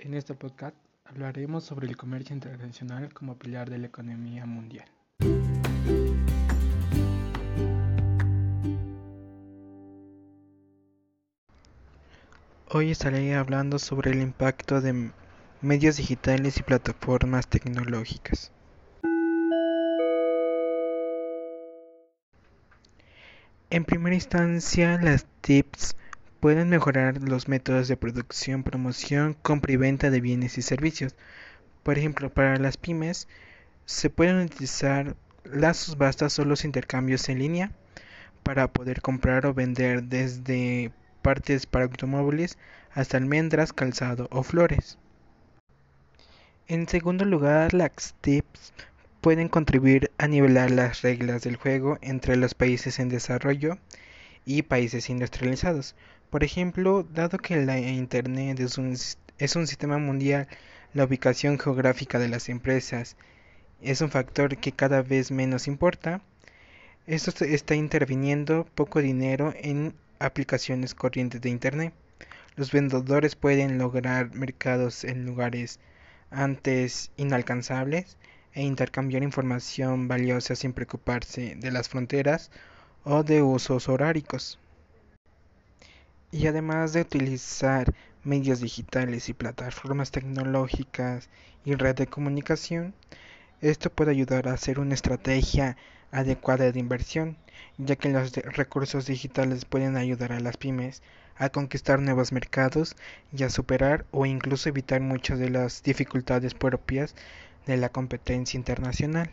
En este podcast hablaremos sobre el comercio internacional como pilar de la economía mundial. Hoy estaré hablando sobre el impacto de medios digitales y plataformas tecnológicas. En primera instancia, las TIPS pueden mejorar los métodos de producción, promoción, compra y venta de bienes y servicios. Por ejemplo, para las pymes se pueden utilizar las subastas o los intercambios en línea para poder comprar o vender desde partes para automóviles hasta almendras, calzado o flores. En segundo lugar, las TIPS pueden contribuir a nivelar las reglas del juego entre los países en desarrollo y países industrializados. Por ejemplo, dado que la Internet es un, sistema mundial, la ubicación geográfica de las empresas es un factor que cada vez menos importa. Esto está interviniendo poco dinero en aplicaciones corrientes de Internet. Los vendedores pueden lograr mercados en lugares antes inalcanzables e intercambiar información valiosa sin preocuparse de las fronteras o de usos horáricos. Y además de utilizar medios digitales y plataformas tecnológicas y red de comunicación, esto puede ayudar a hacer una estrategia adecuada de inversión, ya que los recursos digitales pueden ayudar a las pymes a conquistar nuevos mercados y a superar o incluso evitar muchas de las dificultades propias de la competencia internacional.